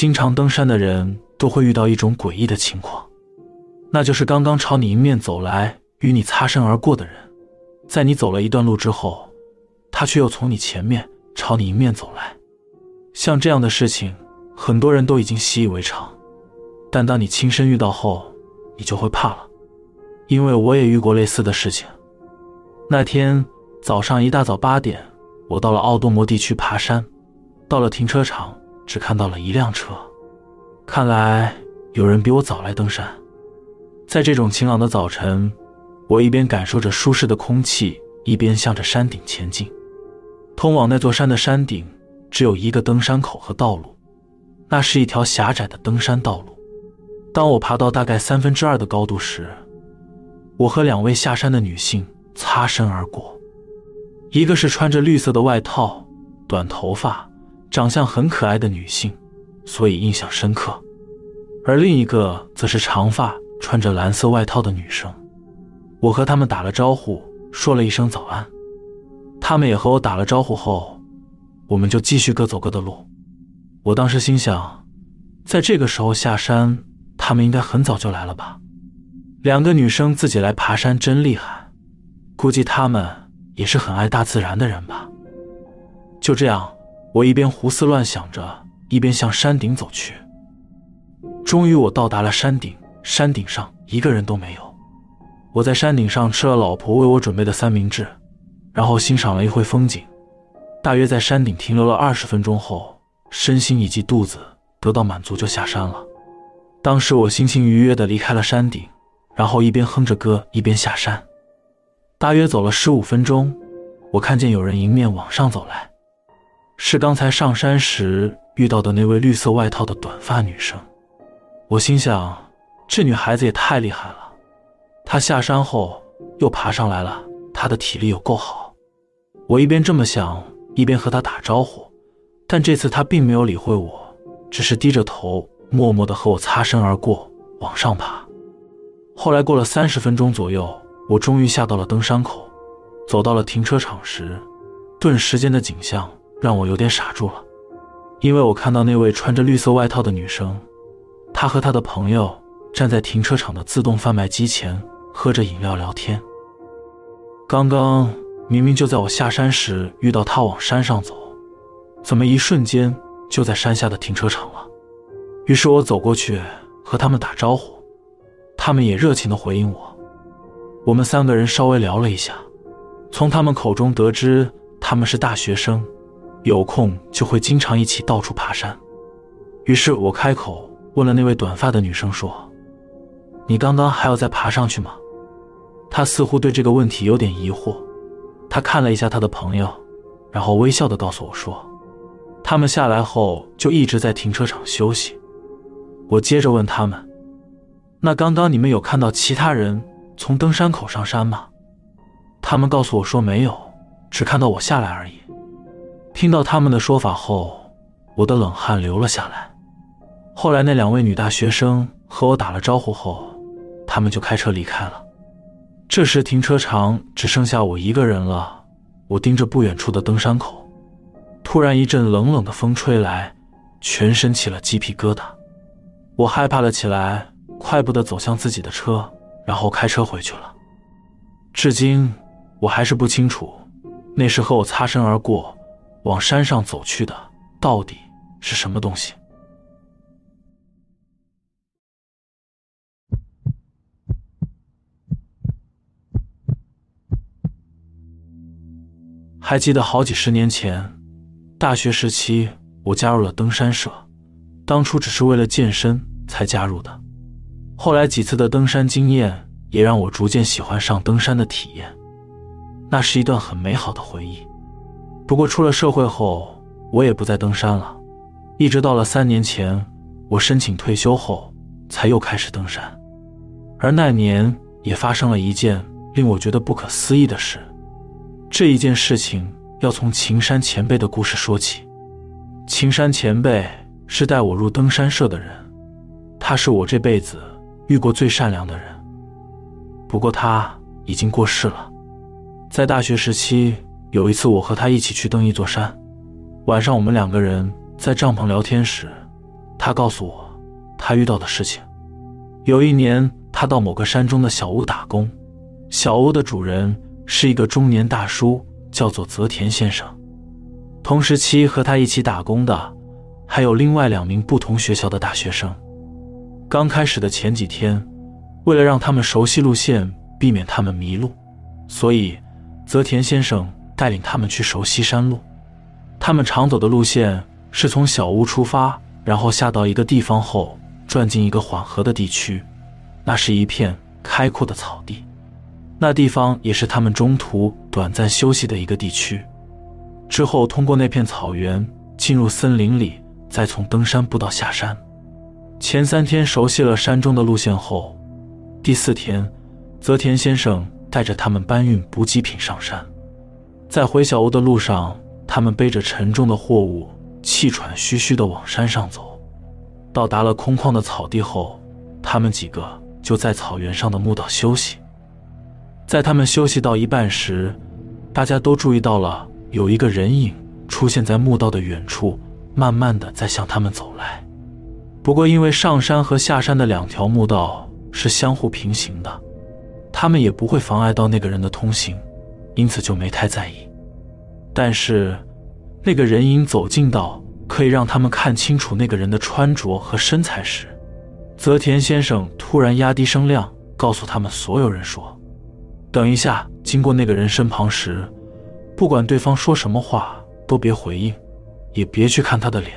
经常登山的人都会遇到一种诡异的情况，那就是刚刚朝你迎面走来、与你擦身而过的人，在你走了一段路之后，他却又从你前面朝你迎面走来。像这样的事情，很多人都已经习以为常，但当你亲身遇到后，你就会怕了，因为我也遇过类似的事情。那天早上一大早八点，我到了奥多摩地区爬山，到了停车场，只看到了一辆车，看来有人比我早来登山。在这种晴朗的早晨，我一边感受着舒适的空气，一边向着山顶前进。通往那座山的山顶。只有一个登山口和道路，那是一条狭窄的登山道路。当我爬到大概三分之二的高度时，我和两位下山的女性擦身而过。一个是穿着绿色的外套、短头发、长相很可爱的女性，所以印象深刻；而另一个则是长发、穿着蓝色外套的女生。我和他们打了招呼，说了一声早安，他们也和我打了招呼后。我们就继续各走各的路。我当时心想，在这个时候下山，他们应该很早就来了吧？两个女生自己来爬山真厉害，估计她们也是很爱大自然的人吧。就这样，我一边胡思乱想着，一边向山顶走去。终于，我到达了山顶，山顶上一个人都没有。我在山顶上吃了老婆为我准备的三明治，然后欣赏了一会风景。大约在山顶停留了二十分钟后，身心以及肚子得到满足，就下山了。当时我心情愉悦地离开了山顶，然后一边哼着歌一边下山。大约走了十五分钟，我看见有人迎面往上走来，是刚才上山时遇到的那位绿色外套的短发女生。我心想，这女孩子也太厉害了，她下山后又爬上来了，她的体力有够好。我一边这么想。一边和她打招呼，但这次她并没有理会我，只是低着头，默默地和我擦身而过，往上爬。后来过了三十分钟左右，我终于下到了登山口，走到了停车场时，顿时间的景象让我有点傻住了，因为我看到那位穿着绿色外套的女生，她和她的朋友站在停车场的自动贩卖机前，喝着饮料聊天。刚刚。明明就在我下山时遇到他往山上走，怎么一瞬间就在山下的停车场了？于是我走过去和他们打招呼，他们也热情地回应我。我们三个人稍微聊了一下，从他们口中得知他们是大学生，有空就会经常一起到处爬山。于是我开口问了那位短发的女生说：“你刚刚还要再爬上去吗？”她似乎对这个问题有点疑惑。她看了一下她的朋友，然后微笑的告诉我说：“他们下来后就一直在停车场休息。”我接着问他们：“那刚刚你们有看到其他人从登山口上山吗？”他们告诉我说没有，只看到我下来而已。听到他们的说法后，我的冷汗流了下来。后来那两位女大学生和我打了招呼后，他们就开车离开了。这时，停车场只剩下我一个人了。我盯着不远处的登山口，突然一阵冷冷的风吹来，全身起了鸡皮疙瘩。我害怕了起来，快步的走向自己的车，然后开车回去了。至今，我还是不清楚，那时和我擦身而过、往山上走去的到底是什么东西。还记得好几十年前，大学时期，我加入了登山社。当初只是为了健身才加入的。后来几次的登山经验，也让我逐渐喜欢上登山的体验。那是一段很美好的回忆。不过出了社会后，我也不再登山了。一直到了三年前，我申请退休后，才又开始登山。而那年也发生了一件令我觉得不可思议的事。这一件事情要从秦山前辈的故事说起。秦山前辈是带我入登山社的人，他是我这辈子遇过最善良的人。不过他已经过世了。在大学时期，有一次我和他一起去登一座山，晚上我们两个人在帐篷聊天时，他告诉我他遇到的事情。有一年，他到某个山中的小屋打工，小屋的主人是一个中年大叔，叫做泽田先生。同时期和他一起打工的还有另外两名不同学校的大学生。刚开始的前几天，为了让他们熟悉路线，避免他们迷路，所以泽田先生带领他们去熟悉山路。他们常走的路线是从小屋出发，然后下到一个地方后，转进一个缓和的地区，那是一片开阔的草地。那地方也是他们中途短暂休息的一个地区。之后通过那片草原进入森林里，再从登山步道下山。前三天熟悉了山中的路线后，第四天，泽田先生带着他们搬运补给品上山。在回小屋的路上，他们背着沉重的货物，气喘吁吁地往山上走。到达了空旷的草地后，他们几个就在草原上的墓道休息。在他们休息到一半时，大家都注意到了。有一个人影出现在墓道的远处，慢慢的在向他们走来。不过，因为上山和下山的两条墓道是相互平行的，他们也不会妨碍到那个人的通行，因此就没太在意。但是，那个人影走近到可以让他们看清楚那个人的穿着和身材时，泽田先生突然压低声量，告诉他们所有人说：“等一下，经过那个人身旁时。”不管对方说什么话，都别回应，也别去看他的脸。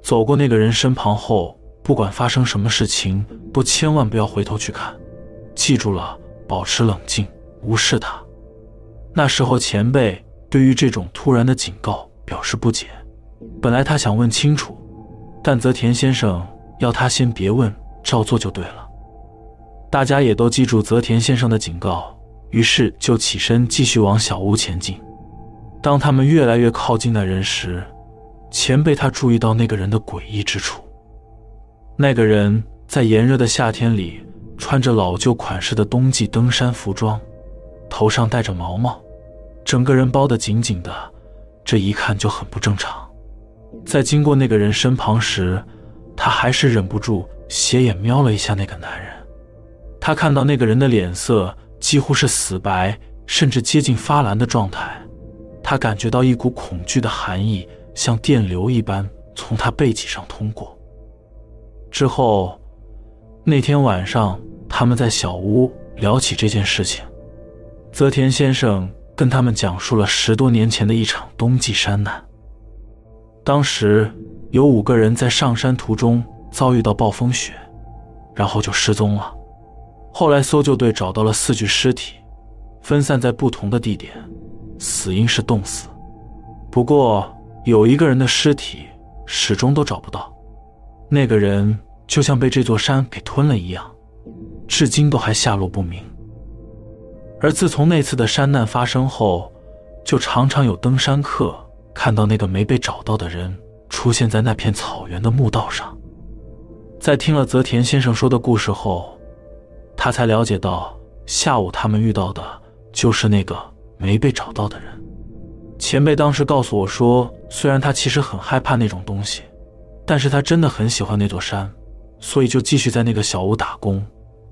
走过那个人身旁后，不管发生什么事情，都千万不要回头去看。记住了，保持冷静，无视他。那时候，前辈对于这种突然的警告表示不解。本来他想问清楚，但泽田先生要他先别问，照做就对了。大家也都记住泽田先生的警告，于是就起身继续往小屋前进。当他们越来越靠近那人时，前辈他注意到那个人的诡异之处。那个人在炎热的夏天里穿着老旧款式的冬季登山服装，头上戴着毛帽，整个人包得紧紧的，这一看就很不正常。在经过那个人身旁时，他还是忍不住斜眼瞄了一下那个男人。他看到那个人的脸色几乎是死白，甚至接近发蓝的状态。他感觉到一股恐惧的寒意，像电流一般从他背脊上通过。之后，那天晚上，他们在小屋聊起这件事情。泽田先生跟他们讲述了十多年前的一场冬季山难。当时有五个人在上山途中遭遇到暴风雪，然后就失踪了。后来搜救队找到了四具尸体，分散在不同的地点。死因是冻死，不过有一个人的尸体始终都找不到，那个人就像被这座山给吞了一样，至今都还下落不明。而自从那次的山难发生后，就常常有登山客看到那个没被找到的人出现在那片草原的墓道上。在听了泽田先生说的故事后，他才了解到下午他们遇到的就是那个。没被找到的人，前辈当时告诉我说，虽然他其实很害怕那种东西，但是他真的很喜欢那座山，所以就继续在那个小屋打工，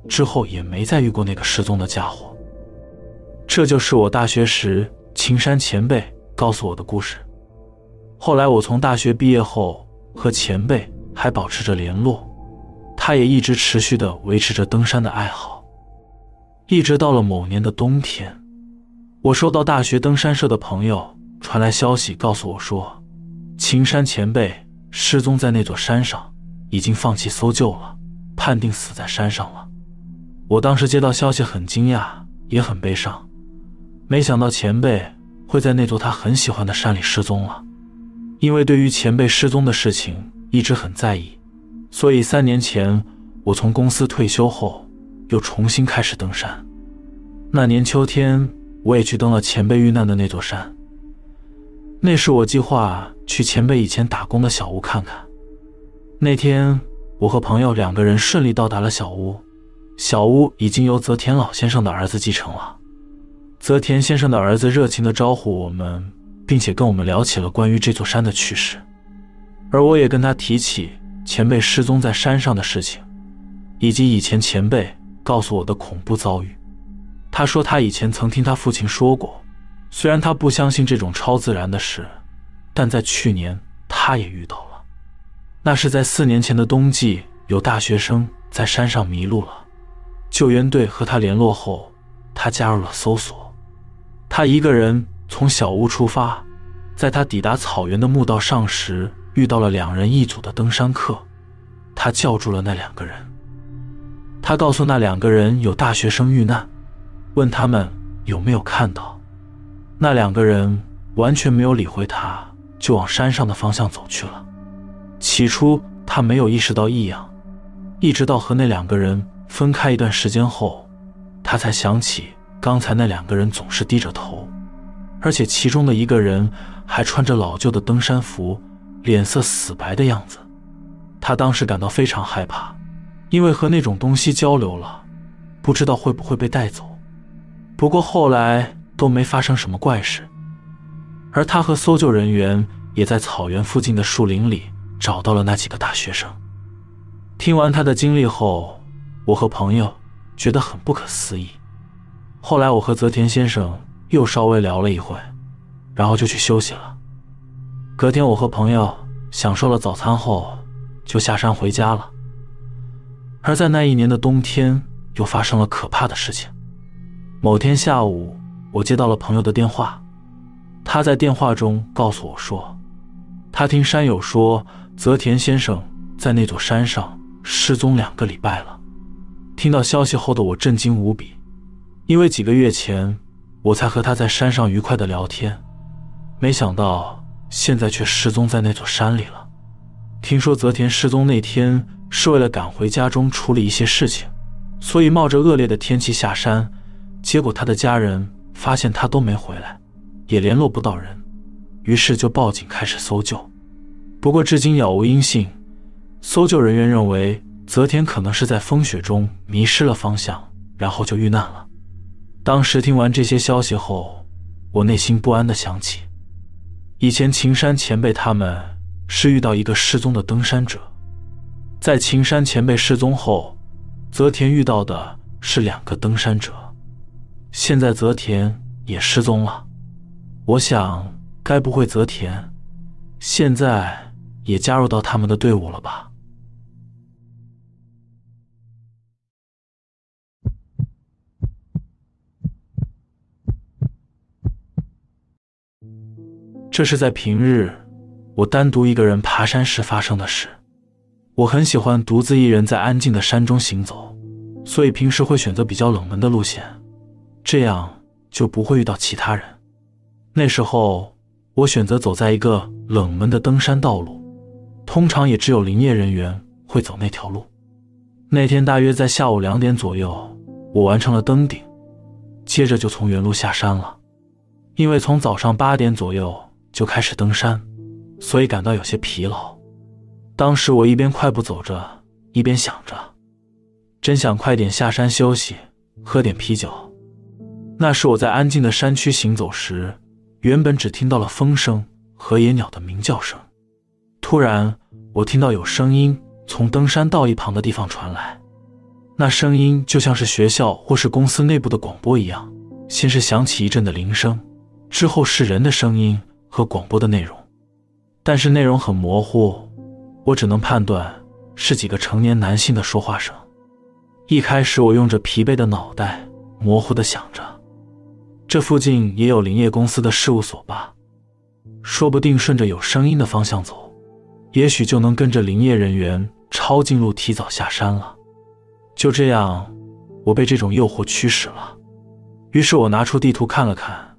之后也没再遇过那个失踪的家伙。这就是我大学时秦山前辈告诉我的故事。后来我从大学毕业后，和前辈还保持着联络，他也一直持续的维持着登山的爱好，一直到了某年的冬天。我收到大学登山社的朋友传来消息，告诉我说，秦山前辈失踪在那座山上，已经放弃搜救了，判定死在山上了。我当时接到消息很惊讶，也很悲伤，没想到前辈会在那座他很喜欢的山里失踪了。因为对于前辈失踪的事情一直很在意，所以三年前我从公司退休后，又重新开始登山。那年秋天。我也去登了前辈遇难的那座山。那是我计划去前辈以前打工的小屋看看。那天，我和朋友两个人顺利到达了小屋，小屋已经由泽田老先生的儿子继承了。泽田先生的儿子热情地招呼我们，并且跟我们聊起了关于这座山的趣事。而我也跟他提起前辈失踪在山上的事情，以及以前前辈告诉我的恐怖遭遇。他说他以前曾听他父亲说过，虽然他不相信这种超自然的事，但在去年他也遇到了。那是在四年前的冬季，有大学生在山上迷路了，救援队和他联络后，他加入了搜索。他一个人从小屋出发，在他抵达草原的墓道上时。遇到了两人一组的登山客，他叫住了那两个人。他告诉那两个人有大学生遇难，问他们有没有看到。那两个人完全没有理会他，就往山上的方向走去了。起初他没有意识到异样，一直到和那两个人分开一段时间后，他才想起刚才那两个人总是低着头，而且其中的一个人还穿着老旧的登山服。脸色死白的样子，他当时感到非常害怕，因为和那种东西交流了，不知道会不会被带走。不过后来都没发生什么怪事，而他和搜救人员也在草原附近的树林里找到了那几个大学生。听完他的经历后，我和朋友觉得很不可思议。后来我和泽田先生又稍微聊了一会，然后就去休息了。隔天，我和朋友享受了早餐后，就下山回家了。而在那一年的冬天，又发生了可怕的事情。某天下午，我接到了朋友的电话，他在电话中告诉我说，他听山友说，泽田先生在那座山上失踪两个礼拜了。听到消息后的我震惊无比，因为几个月前我才和他在山上愉快的聊天，没想到。现在却失踪在那座山里了。听说泽田失踪那天是为了赶回家中处理一些事情，所以冒着恶劣的天气下山。结果他的家人发现他都没回来，也联络不到人，于是就报警开始搜救。不过至今杳无音信。搜救人员认为泽田可能是在风雪中迷失了方向，然后就遇难了。当时听完这些消息后，我内心不安的想起。以前秦山前辈他们是遇到一个失踪的登山者，在秦山前辈失踪后，泽田遇到的是两个登山者，现在泽田也失踪了。我想，该不会泽田现在也加入到他们的队伍了吧？这是在平日，我单独一个人爬山时发生的事。我很喜欢独自一人在安静的山中行走，所以平时会选择比较冷门的路线，这样就不会遇到其他人。那时候，我选择走在一个冷门的登山道路，通常也只有林业人员会走那条路。那天大约在下午两点左右，我完成了登顶，接着就从原路下山了，因为从早上八点左右。就开始登山，所以感到有些疲劳。当时我一边快步走着，一边想着，真想快点下山休息，喝点啤酒。那是我在安静的山区行走时，原本只听到了风声和野鸟的鸣叫声。突然，我听到有声音从登山道一旁的地方传来，那声音就像是学校或是公司内部的广播一样。先是响起一阵的铃声，之后是人的声音。和广播的内容，但是内容很模糊，我只能判断是几个成年男性的说话声。一开始，我用着疲惫的脑袋，模糊的想着，这附近也有林业公司的事务所吧？说不定顺着有声音的方向走，也许就能跟着林业人员抄近路，提早下山了。就这样，我被这种诱惑驱使了。于是我拿出地图看了看，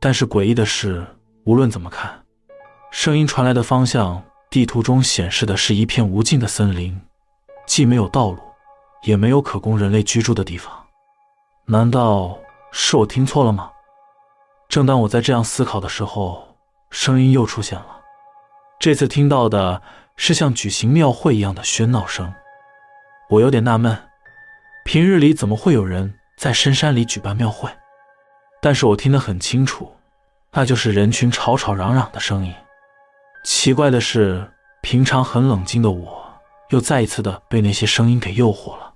但是诡异的是。无论怎么看，声音传来的方向，地图中显示的是一片无尽的森林，既没有道路，也没有可供人类居住的地方。难道是我听错了吗？正当我在这样思考的时候，声音又出现了。这次听到的是像举行庙会一样的喧闹声。我有点纳闷，平日里怎么会有人在深山里举办庙会？但是我听得很清楚。那就是人群吵吵嚷嚷的声音。奇怪的是，平常很冷静的我，又再一次的被那些声音给诱惑了。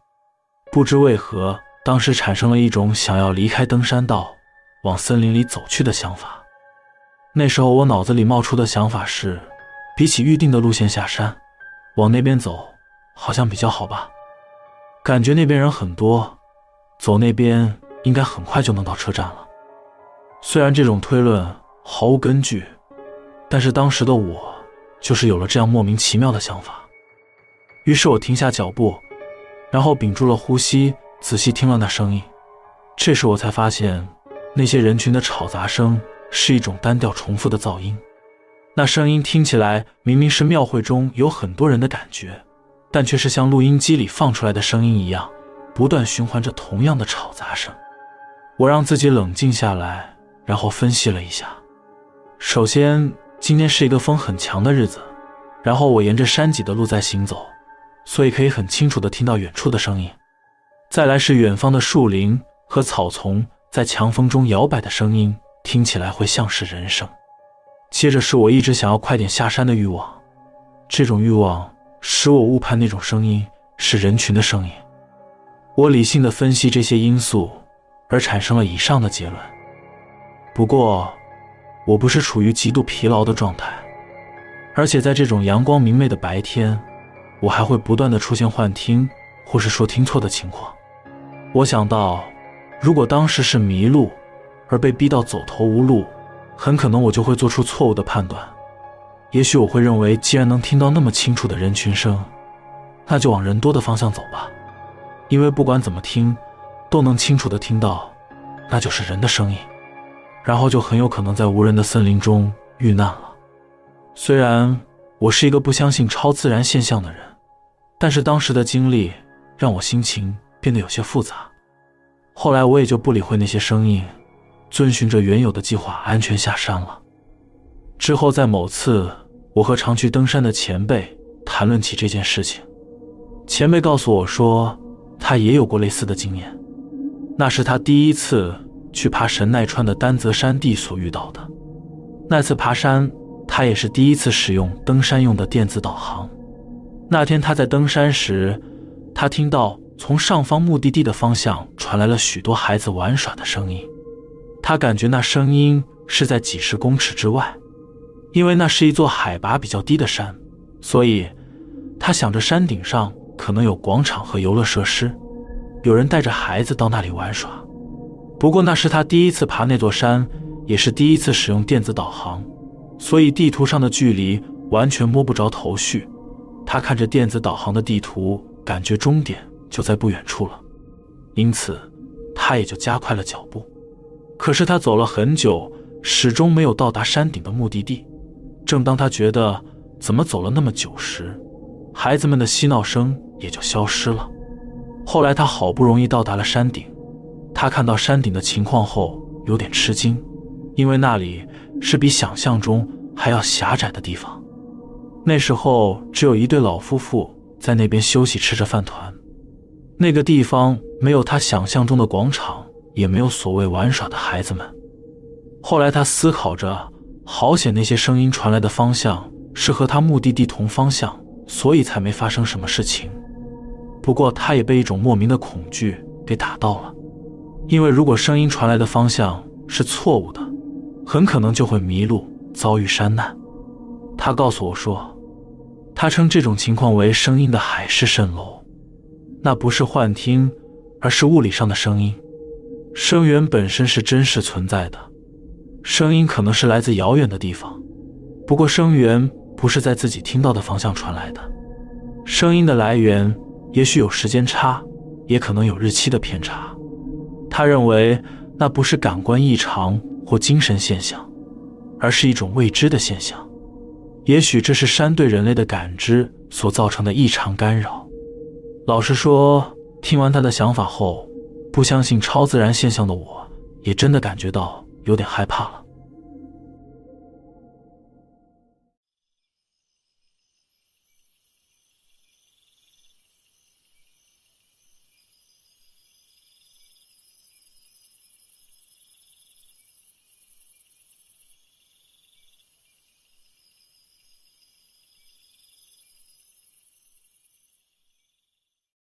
不知为何，当时产生了一种想要离开登山道，往森林里走去的想法。那时候我脑子里冒出的想法是，比起预定的路线下山，往那边走好像比较好吧？感觉那边人很多，走那边应该很快就能到车站了。虽然这种推论毫无根据，但是当时的我就是有了这样莫名其妙的想法。于是我停下脚步。然后屏住了呼吸，仔细听了那声音。这时我才发现，那些人群的吵杂声是一种单调重复的噪音。那声音听起来明明是庙会中有很多人的感觉，但却是像录音机里放出来的声音一样，不断循环着同样的吵杂声。我让自己冷静下来，然后分析了一下。首先，今天是一个风很强的日子，然后我沿着山脊的路在行走。所以可以很清楚的听到远处的声音，再来是远方的树林和草丛在强风中摇摆的声音，听起来会像是人声。接着是我一直想要快点下山的欲望，这种欲望使我误判那种声音是人群的声音。我理性的分析这些因素，而产生了以上的结论。不过，我不是处于极度疲劳的状态，而且在这种阳光明媚的白天。我还会不断的出现幻听，或是说听错的情况。我想到，如果当时是迷路，而被逼到走投无路，很可能我就会做出错误的判断。也许我会认为，既然能听到那么清楚的人群声，那就往人多的方向走吧。因为不管怎么听，都能清楚的听到，那就是人的声音。然后就很有可能在无人的森林中遇难了。虽然我是一个不相信超自然现象的人。但是当时的经历让我心情变得有些复杂，后来我也就不理会那些声音，遵循着原有的计划安全下山了。之后在某次，我和常去登山的前辈谈论起这件事情，前辈告诉我说，他也有过类似的经验，那是他第一次去爬神奈川的丹泽山地所遇到的。那次爬山，他也是第一次使用登山用的电子导航。那天他在登山时，他听到从上方目的地的方向传来了许多孩子玩耍的声音。他感觉那声音是在几十公尺之外，因为那是一座海拔比较低的山，所以他想着山顶上可能有广场和游乐设施，有人带着孩子到那里玩耍。不过那是他第一次爬那座山，也是第一次使用电子导航，所以地图上的距离完全摸不着头绪。他看着电子导航的地图，感觉终点就在不远处了，因此他也就加快了脚步。可是他走了很久，始终没有到达山顶的目的地。正当他觉得怎么走了那么久时，孩子们的嬉闹声也就消失了。后来他好不容易到达了山顶，他看到山顶的情况后有点吃惊，因为那里是比想象中还要狭窄的地方。那时候只有一对老夫妇在那边休息，吃着饭团。那个地方没有他想象中的广场，也没有所谓玩耍的孩子们。后来他思考着，好险那些声音传来的方向是和他目的地同方向，所以才没发生什么事情。不过他也被一种莫名的恐惧给打到了，因为如果声音传来的方向是错误的，很可能就会迷路，遭遇山难。他告诉我说，他称这种情况为声音的海市蜃楼，那不是幻听，而是物理上的声音。声源本身是真实存在的，声音可能是来自遥远的地方，不过声源不是在自己听到的方向传来的。声音的来源也许有时间差，也可能有日期的偏差。他认为那不是感官异常或精神现象，而是一种未知的现象。也许这是山对人类的感知所造成的异常干扰。老实说，听完他的想法后，不相信超自然现象的我，也真的感觉到有点害怕了。